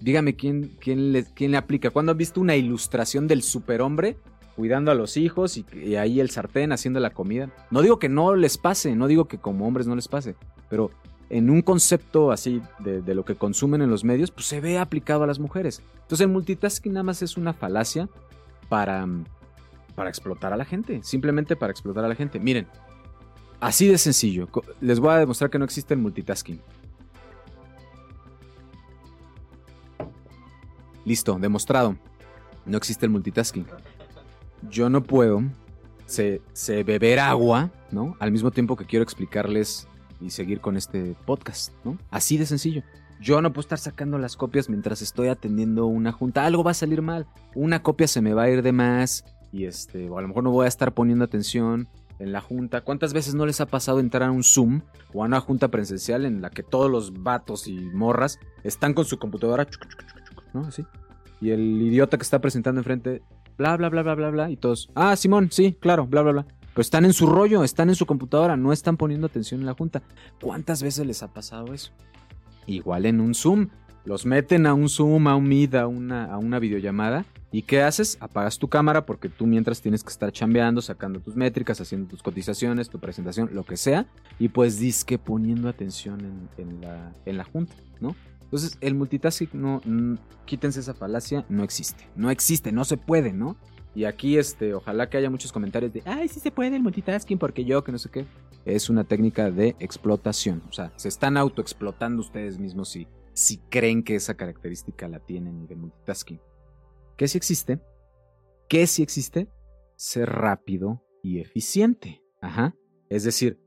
Díganme quién, quién, le, quién le aplica. ¿Cuándo han visto una ilustración del superhombre cuidando a los hijos y, ahí el sartén haciendo la comida? No digo que no les pase, no digo que como hombres no les pase, pero en un concepto así de, lo que consumen en los medios, pues se ve aplicado a las mujeres. Entonces el multitasking nada más es una falacia para, para explotar a la gente, simplemente para explotar a la gente. Miren, Así de sencillo. Les voy a demostrar que no existe el multitasking. Listo, demostrado. No existe el multitasking. Yo no puedo se, beber agua, ¿no? Al mismo tiempo que quiero explicarles y seguir con este podcast, ¿no? Así de sencillo. Yo no puedo estar sacando las copias mientras estoy atendiendo una junta. Algo va a salir mal. Una copia se me va a ir de más y este, o a lo mejor no voy a estar poniendo atención en la junta. ¿Cuántas veces no les ha pasado entrar a un Zoom o a una junta presencial en la que todos los vatos y morras están con su computadora, ¿no? Así. Y el idiota que está presentando enfrente, bla, bla, bla, bla, bla, bla, y todos, ah, Simón, sí, claro, bla, bla, bla. Pero están en su rollo, están en su computadora, no están poniendo atención en la junta. ¿Cuántas veces les ha pasado eso? Igual en un Zoom. Los meten a un Zoom, a un Meet, a una, a una videollamada. ¿Y qué haces? Apagas tu cámara porque tú mientras tienes que estar chambeando, sacando tus métricas, haciendo tus cotizaciones, tu presentación, lo que sea. Y pues disque poniendo atención en, la, en la junta, ¿no? Entonces, el multitasking, no, quítense esa falacia, no existe. No existe, no se puede, ¿no? Y aquí, este, ojalá que haya muchos comentarios de, ay, sí se puede el multitasking, porque yo, que no sé qué. Es una técnica de explotación. O sea, se están autoexplotando ustedes mismos si, si creen que esa característica la tienen de multitasking. ¿Qué sí existe? ¿Qué sí existe? Ser rápido y eficiente. Ajá. Es decir,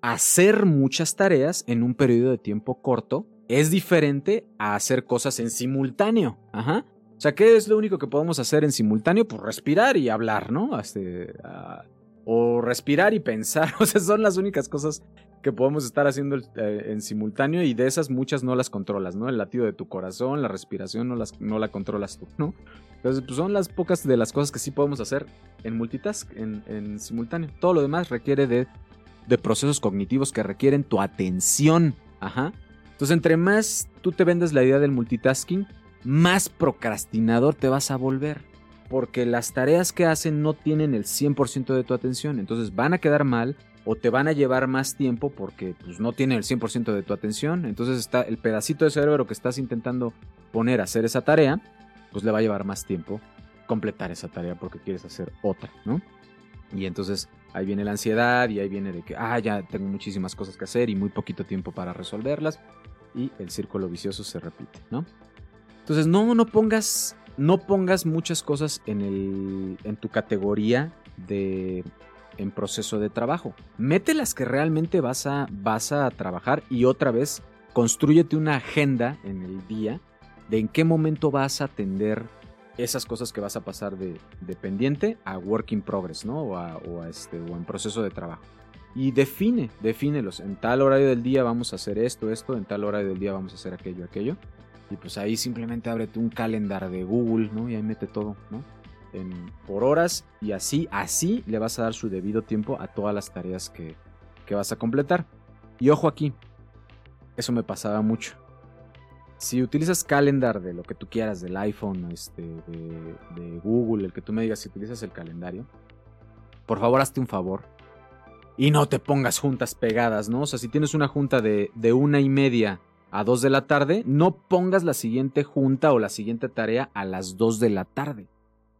hacer muchas tareas en un periodo de tiempo corto es diferente a hacer cosas en simultáneo. Ajá. O sea, ¿qué es lo único que podemos hacer en simultáneo? Pues respirar y hablar, ¿no? Este, ah, o respirar y pensar. O sea, son las únicas cosas que podemos estar haciendo eh, en simultáneo y de esas muchas no las controlas, ¿no? El latido de tu corazón, la respiración no, las, no la controlas tú, ¿no? Entonces, pues son las pocas de las cosas que sí podemos hacer en multitask, en, simultáneo. Todo lo demás requiere de, de procesos cognitivos que requieren tu atención. Ajá. Entonces, entre más tú te vendes la idea del multitasking, más procrastinador te vas a volver. Porque las tareas que hacen no tienen el 100% de tu atención. Entonces van a quedar mal o te van a llevar más tiempo porque pues, no tienen el 100% de tu atención. Entonces está el pedacito de cerebro que estás intentando poner a hacer esa tarea, pues le va a llevar más tiempo completar esa tarea porque quieres hacer otra, ¿no? Y entonces ahí viene la ansiedad y ahí viene de que, ah, ya tengo muchísimas cosas que hacer y muy poquito tiempo para resolverlas. Y el círculo vicioso se repite, ¿no? Entonces no, no pongas, no pongas muchas cosas en, el, en tu categoría de en proceso de trabajo. Mete las que realmente vas a, vas a trabajar y otra vez construyete una agenda en el día de en qué momento vas a atender esas cosas que vas a pasar de, dependiente a work in progress, ¿no? O, a, este, o en proceso de trabajo. Y define, defínelos. En tal horario del día vamos a hacer esto, esto, en tal horario del día vamos a hacer aquello, aquello. Y pues ahí simplemente ábrete un calendar de Google, ¿no? Y ahí mete todo, ¿no? por horas y así, así le vas a dar su debido tiempo a todas las tareas que, vas a completar. Y ojo aquí, eso me pasaba mucho. Si utilizas calendar de lo que tú quieras, del iPhone, este, de, Google, el que tú me digas si utilizas el calendario, por favor hazte un favor y no te pongas juntas pegadas, ¿no? O sea, si tienes una junta de, de una y media a dos de la tarde, no pongas la siguiente junta o la siguiente tarea a las dos de la tarde.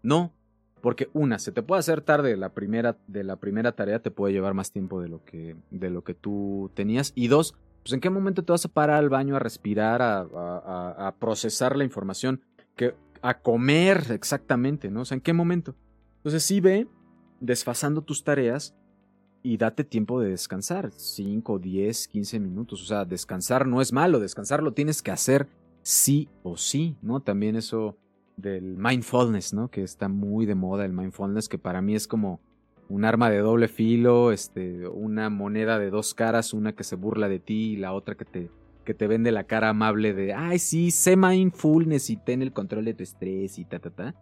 No, porque una, se te puede hacer tarde la primera, de la primera tarea, te puede llevar más tiempo de lo que, de lo que tú tenías. Y dos, pues en qué momento te vas a parar al baño a respirar, a, a, procesar la información, que, a comer exactamente, ¿no? O sea, ¿en qué momento? Entonces sí ve desfasando tus tareas y date tiempo de descansar, 5, 10, 15 minutos. O sea, descansar no es malo, descansar lo tienes que hacer sí o sí, ¿no? También eso del mindfulness, ¿no? Que está muy de moda el mindfulness, que para mí es como un arma de doble filo, este, una moneda de dos caras, una que se burla de ti y la otra que te, que te vende la cara amable de, ay, sí, sé mindfulness y ten el control de tu estrés y ta, ta, ta.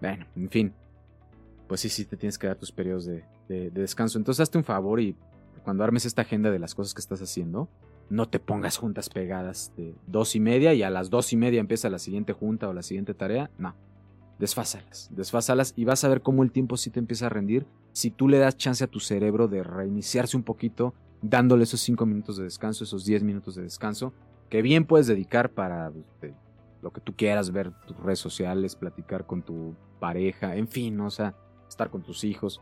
Bueno, en fin. Pues sí, sí, te tienes que dar tus periodos de, de descanso. Entonces hazte un favor y cuando armes esta agenda de las cosas que estás haciendo, no te pongas juntas pegadas de dos y media y a las dos y media empieza la siguiente junta o la siguiente tarea. No. Desfásalas, desfásalas y vas a ver cómo el tiempo sí te empieza a rendir si tú le das chance a tu cerebro de reiniciarse un poquito, dándole esos cinco minutos de descanso, esos diez minutos de descanso, que bien puedes dedicar para este, lo que tú quieras, ver tus redes sociales, platicar con tu pareja, en fin, o sea, estar con tus hijos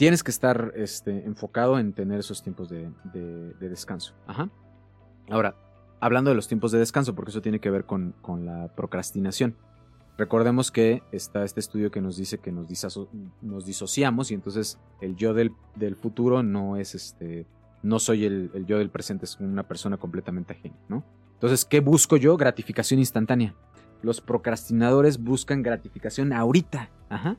tienes que estar este, enfocado en tener esos tiempos de, descanso. Ajá. Ahora, hablando de los tiempos de descanso, porque eso tiene que ver con, la procrastinación. Recordemos que está este estudio que nos dice que nos, nos disociamos y entonces el yo del, futuro no es este, no soy el, el, yo del presente, es una persona completamente ajena, ¿no? Entonces, ¿qué busco yo? Gratificación instantánea. Los procrastinadores buscan gratificación ahorita, ajá.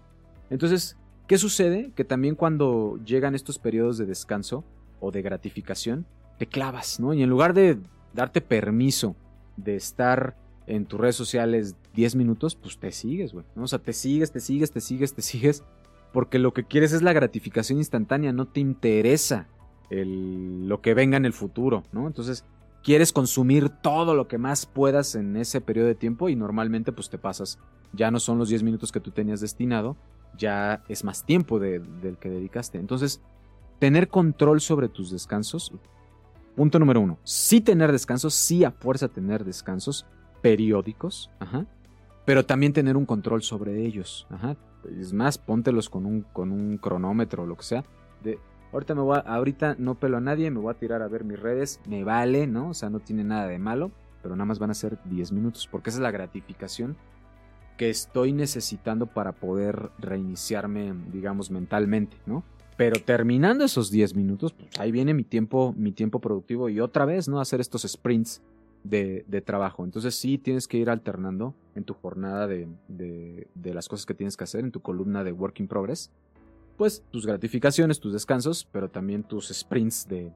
Entonces, ¿Qué sucede? Que también cuando llegan estos periodos de descanso o de gratificación, te clavas, ¿no? Y en lugar de darte permiso de estar en tus redes sociales 10 minutos, pues te sigues, güey. ¿no? O sea, te sigues, te sigues, te sigues, te sigues. Porque lo que quieres es la gratificación instantánea, no te interesa el, lo que venga en el futuro, ¿no? Entonces, quieres consumir todo lo que más puedas en ese periodo de tiempo y normalmente pues te pasas. Ya no son los 10 minutos que tú tenías destinado, ya es más tiempo del que dedicaste. Entonces, tener control sobre tus descansos. Punto número uno. Sí tener descansos, sí a fuerza tener descansos periódicos, ajá, pero también tener un control sobre ellos. Ajá. Es más, póntelos con un, con un cronómetro o lo que sea. De, ahorita, me voy ahorita no pelo a nadie, me voy a tirar a ver mis redes, me vale, ¿no? O sea, no tiene nada de malo, pero nada más van a ser 10 minutos, porque esa es la gratificación que estoy necesitando para poder reiniciarme, digamos, mentalmente, ¿no? Pero terminando esos 10 minutos, pues ahí viene mi tiempo, mi tiempo productivo y otra vez, ¿no? Hacer estos sprints de, trabajo. Entonces sí tienes que ir alternando en tu jornada de, las cosas que tienes que hacer, en tu columna de Work in Progress, pues tus gratificaciones, tus descansos, pero también tus sprints de,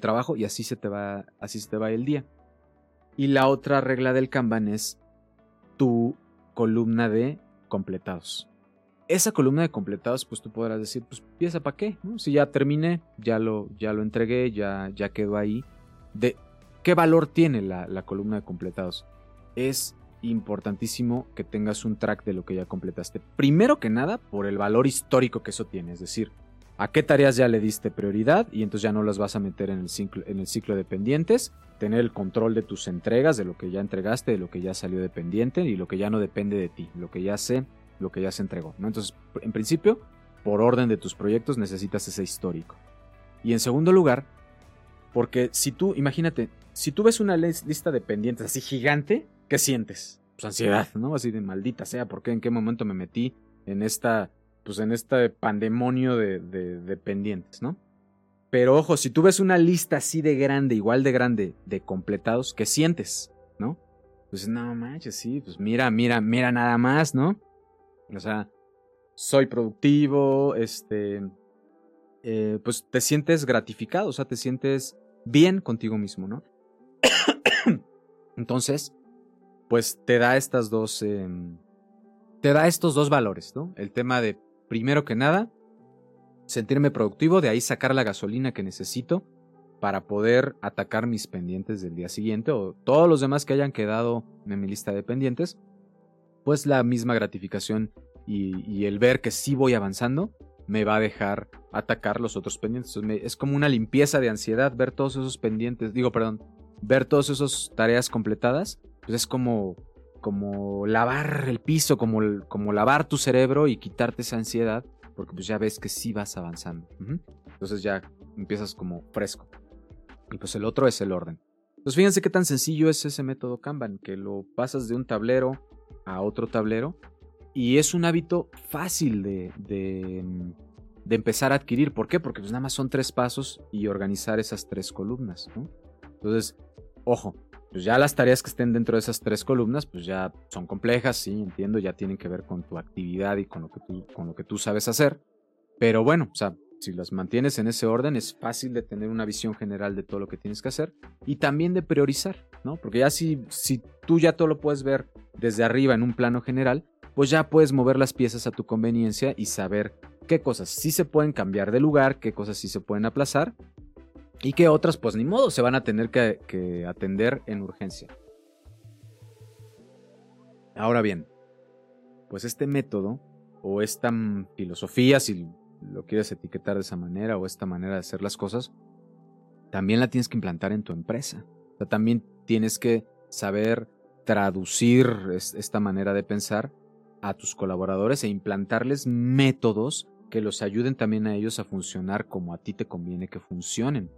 trabajo y así se te va, así se te va el día. Y la otra regla del Kanban es tu columna de completados. Esa columna de completados, pues tú podrás decir, pues piensa para qué, Si ya terminé, ya lo, ya lo entregué, ya, ya quedó ahí. De, ¿Qué valor tiene la, columna de completados? Es importantísimo que tengas un track de lo que ya completaste. Primero que nada, por el valor histórico que eso tiene, es decir, a qué tareas ya le diste prioridad y entonces ya no las vas a meter en el ciclo, en el ciclo de pendientes, tener el control de tus entregas, de lo que ya entregaste, de lo que ya salió de pendiente y lo que ya no depende de ti, lo que ya se, lo que ya se entregó. Entonces, en principio, por orden de tus proyectos necesitas ese histórico. Y en segundo lugar, porque si tú, imagínate, si tú ves una lista de pendientes así gigante, ¿qué sientes? Pues ansiedad, ¿no? Así de maldita sea, ¿por qué? ¿En qué momento me metí en esta, pues en este pandemonio de, de, pendientes, ¿no? Pero ojo, si tú ves una lista así de grande, igual de grande, de completados, ¿qué sientes? ¿No? Pues no manches, sí, pues mira, mira, mira nada más, ¿no? O sea, soy productivo, este, eh, pues te sientes gratificado, o sea, te sientes bien contigo mismo, ¿no? Entonces, pues te da estas dos. Em, te da estos dos valores, ¿no? El tema de, primero que nada, sentirme productivo, de ahí sacar la gasolina que necesito para poder atacar mis pendientes del día siguiente o todos los demás que hayan quedado en mi lista de pendientes, pues la misma gratificación y, el ver que sí voy avanzando me va a dejar atacar los otros pendientes. es como una limpieza de ansiedad ver todos esos pendientes, digo, perdón, ver todas esas tareas completadas, pues es como, como lavar el piso, como, como lavar tu cerebro y quitarte esa ansiedad, porque pues ya ves que sí vas avanzando. Entonces ya empiezas como fresco. Y pues el otro es el orden. Entonces fíjense qué tan sencillo es ese método Kanban, que lo pasas de un tablero a otro tablero y es un hábito fácil de, de, de empezar a adquirir. ¿Por qué? Porque pues nada más son tres pasos y organizar esas tres columnas. Entonces, Ojo, pues ya las tareas que estén dentro de esas tres columnas, pues ya son complejas, sí, entiendo, ya tienen que ver con tu actividad y con lo que tú, con lo que tú sabes hacer. Pero bueno, o sea, si las mantienes en ese orden, es fácil de tener una visión general de todo lo que tienes que hacer y también de priorizar, ¿no? Porque ya si, si tú ya todo lo puedes ver desde arriba en un plano general, pues ya puedes mover las piezas a tu conveniencia y saber qué cosas sí se pueden cambiar de lugar, qué cosas sí se pueden aplazar y que otras, pues ni modo, se van a tener que, atender en urgencia. Ahora bien, pues este método o esta filosofía, si lo quieres etiquetar de esa manera, o esta manera de hacer las cosas, también la tienes que implantar en tu empresa. O sea, también tienes que saber traducir esta manera de pensar a tus colaboradores e implantarles métodos que los ayuden también a ellos a funcionar como a ti te conviene que funcionen.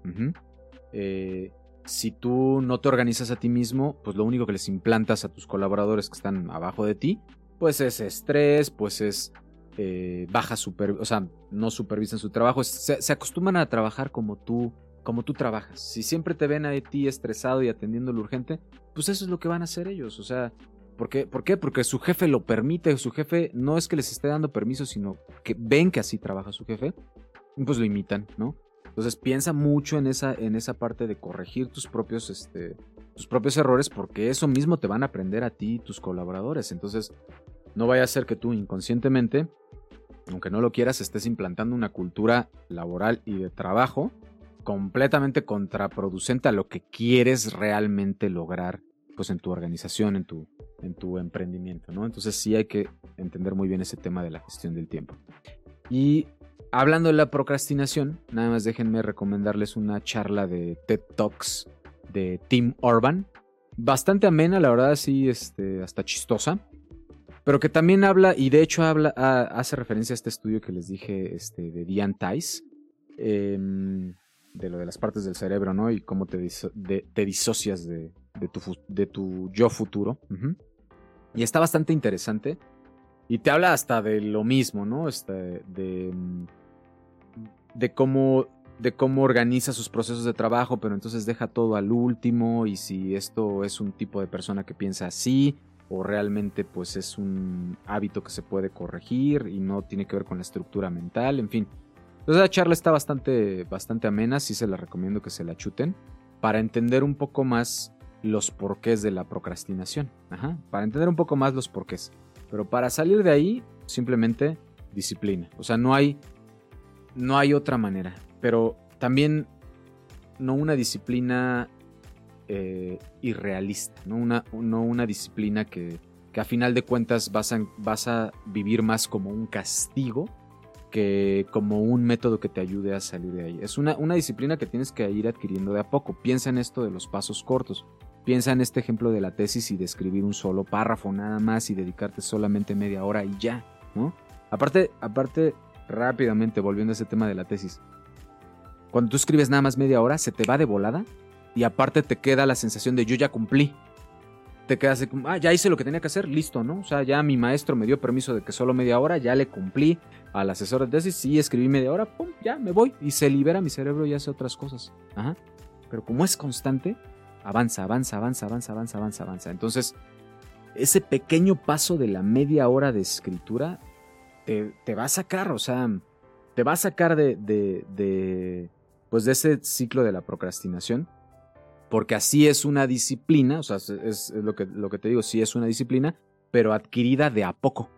Eh, si tú no te organizas a ti mismo, pues lo único que les implantas a tus colaboradores que están abajo de ti, pues es estrés, pues es eh, baja super, o sea, no supervisan su trabajo, se, se, acostumbran a trabajar como tú, como tú trabajas. Si siempre te ven a ti estresado y atendiendo lo urgente, pues eso es lo que van a hacer ellos, o sea, ¿Por qué? ¿Por qué? Porque su jefe lo permite, su jefe no es que les esté dando permiso, sino que ven que así trabaja su jefe, y pues lo imitan, ¿no? Entonces piensa mucho en esa, en esa parte de corregir tus propios, este, tus propios errores, porque eso mismo te van a aprender a ti y tus colaboradores. Entonces, no vaya a ser que tú inconscientemente, aunque no lo quieras, estés implantando una cultura laboral y de trabajo completamente contraproducente a lo que quieres realmente lograr pues en tu organización, en tu, en tu emprendimiento, ¿no? Entonces sí hay que entender muy bien ese tema de la gestión del tiempo. Y hablando de la procrastinación, nada más déjenme recomendarles una charla de TED Talks de Tim Orban. Bastante amena, la verdad, sí, este, hasta chistosa. Pero que también habla, y de hecho habla, hace referencia a este estudio que les dije este, de Diane Tice, em, de lo de las partes del cerebro, ¿no? Y cómo te, te disocias de, tu, de, tu, yo futuro. Y está bastante interesante. Y te habla hasta de lo mismo, ¿no? Este, de, de cómo de cómo organiza sus procesos de trabajo, pero entonces deja todo al último y si esto es un tipo de persona que piensa así o realmente pues es un hábito que se puede corregir y no tiene que ver con la estructura mental, en fin. Entonces la charla está bastante, bastante amena, sí se la recomiendo que se la chuten para entender un poco más los porqués de la procrastinación. Ajá, para entender un poco más los porqués. Pero para salir de ahí, simplemente disciplina. O sea, no hay, no hay otra manera. Pero también no una disciplina eh, irrealista, ¿no? Una, no una disciplina que, que, a final de cuentas vas a, vas a vivir más como un castigo que como un método que te ayude a salir de ahí. Es una, una disciplina que tienes que ir adquiriendo de a poco. Piensa en esto de los pasos cortos. Piensa en este ejemplo de la tesis y de escribir un solo párrafo nada más y dedicarte solamente media hora y ya, ¿no? Aparte, aparte, rápidamente, volviendo a ese tema de la tesis. Cuando tú escribes nada más media hora, se te va de volada y aparte te queda la sensación de yo ya cumplí. Te quedas como, ah, ya hice lo que tenía que hacer, listo, ¿no? O sea, ya mi maestro me dio permiso de que solo media hora, ya le cumplí al asesor de tesis, sí, escribí media hora, pum, ya me voy. Y se libera mi cerebro y hace otras cosas. Ajá. Pero como es constante, avanza, avanza, avanza, avanza, avanza, avanza, avanza. Entonces, ese pequeño paso de la media hora de escritura te, te va a sacar, o sea, te va a sacar de, de, pues de ese ciclo de la procrastinación porque así es una disciplina, o sea, es, lo, que, te digo, sí es una disciplina, pero adquirida de a poco.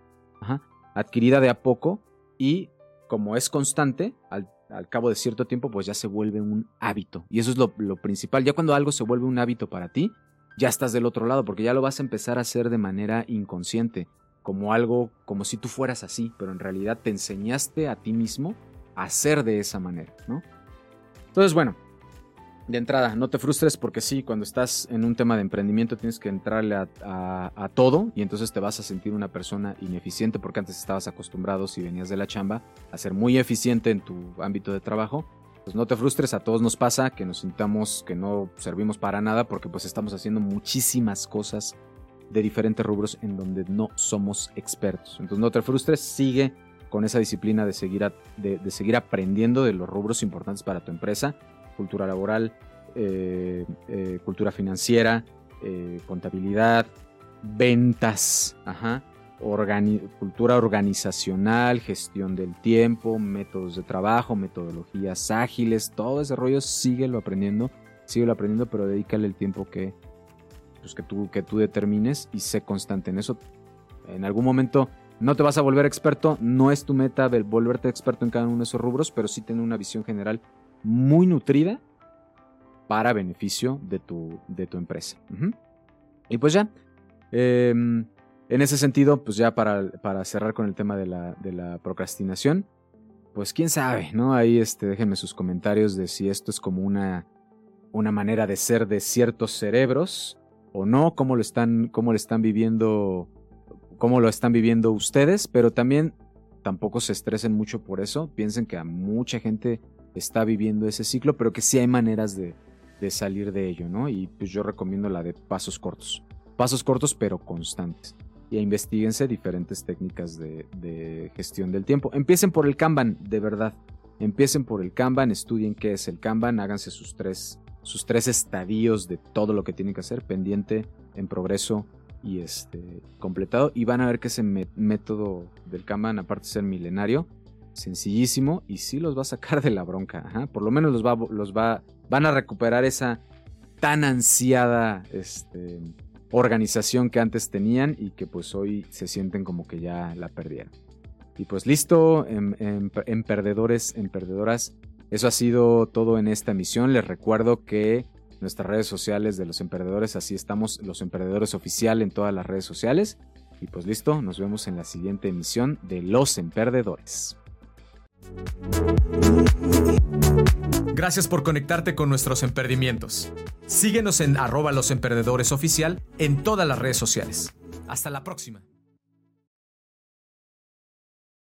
Adquirida de a poco y como es constante, al, cabo de cierto tiempo, pues ya se vuelve un hábito. Y eso es lo, lo, principal. Ya cuando algo se vuelve un hábito para ti, ya estás del otro lado, porque ya lo vas a empezar a hacer de manera inconsciente, como algo, como si tú fueras así, pero en realidad te enseñaste a ti mismo a hacer de esa manera, ¿no? Entonces, bueno, de entrada, no te frustres porque sí, cuando estás en un tema de emprendimiento tienes que entrarle a, todo y entonces te vas a sentir una persona ineficiente porque antes estabas acostumbrado, si venías de la chamba, a ser muy eficiente en tu ámbito de trabajo. Pues no te frustres, a todos nos pasa que nos sintamos que no servimos para nada porque pues estamos haciendo muchísimas cosas de diferentes rubros en donde no somos expertos. Entonces no te frustres, sigue con esa disciplina de seguir, de seguir aprendiendo de los rubros importantes para tu empresa cultura laboral, eh, eh, cultura financiera, eh, contabilidad, ventas, cultura organizacional, gestión del tiempo, métodos de trabajo, metodologías ágiles, todo ese rollo síguelo aprendiendo, síguelo aprendiendo, pero dedícale el tiempo que, pues, que, tú, que tú determines y sé constante en eso. En algún momento no te vas a volver experto, no es tu meta volverte experto en cada uno de esos rubros, pero sí tener una visión general muy nutrida para beneficio de tu, de tu empresa. Y pues ya, em, en ese sentido, pues ya para, para cerrar con el tema de la, de la, procrastinación, pues quién sabe, ¿no? Ahí este, déjenme sus comentarios de si esto es como una, una manera de ser de ciertos cerebros o no, cómo lo están, cómo lo están viviendo, cómo lo están viviendo ustedes, pero también tampoco se estresen mucho por eso, piensen que a mucha gente está viviendo ese ciclo, pero que sí hay maneras de, salir de ello, ¿no? Y pues yo recomiendo la de pasos cortos. Pasos cortos pero constantes. Y investiguense diferentes técnicas de, gestión del tiempo. Empiecen por el Kanban, de verdad. Empiecen por el Kanban, estudien qué es el Kanban, háganse sus tres, sus tres estadios de todo lo que tienen que hacer, pendiente, en progreso y este completado y van a ver que ese método del Kanban aparte de ser milenario sencillísimo y sí los va a sacar de la bronca por lo menos los va los va van a recuperar esa tan ansiada este, organización que antes tenían y que pues hoy se sienten como que ya la perdieron y pues listo en, en perdedores en perdedoras eso ha sido todo en esta emisión les recuerdo que nuestras redes sociales de los emprendedores. Así estamos, los emprendedores oficial en todas las redes sociales. Y pues listo, nos vemos en la siguiente emisión de Los Emprendedores. Gracias por conectarte con nuestros emprendimientos. Síguenos en arroba los oficial en todas las redes sociales. Hasta la próxima.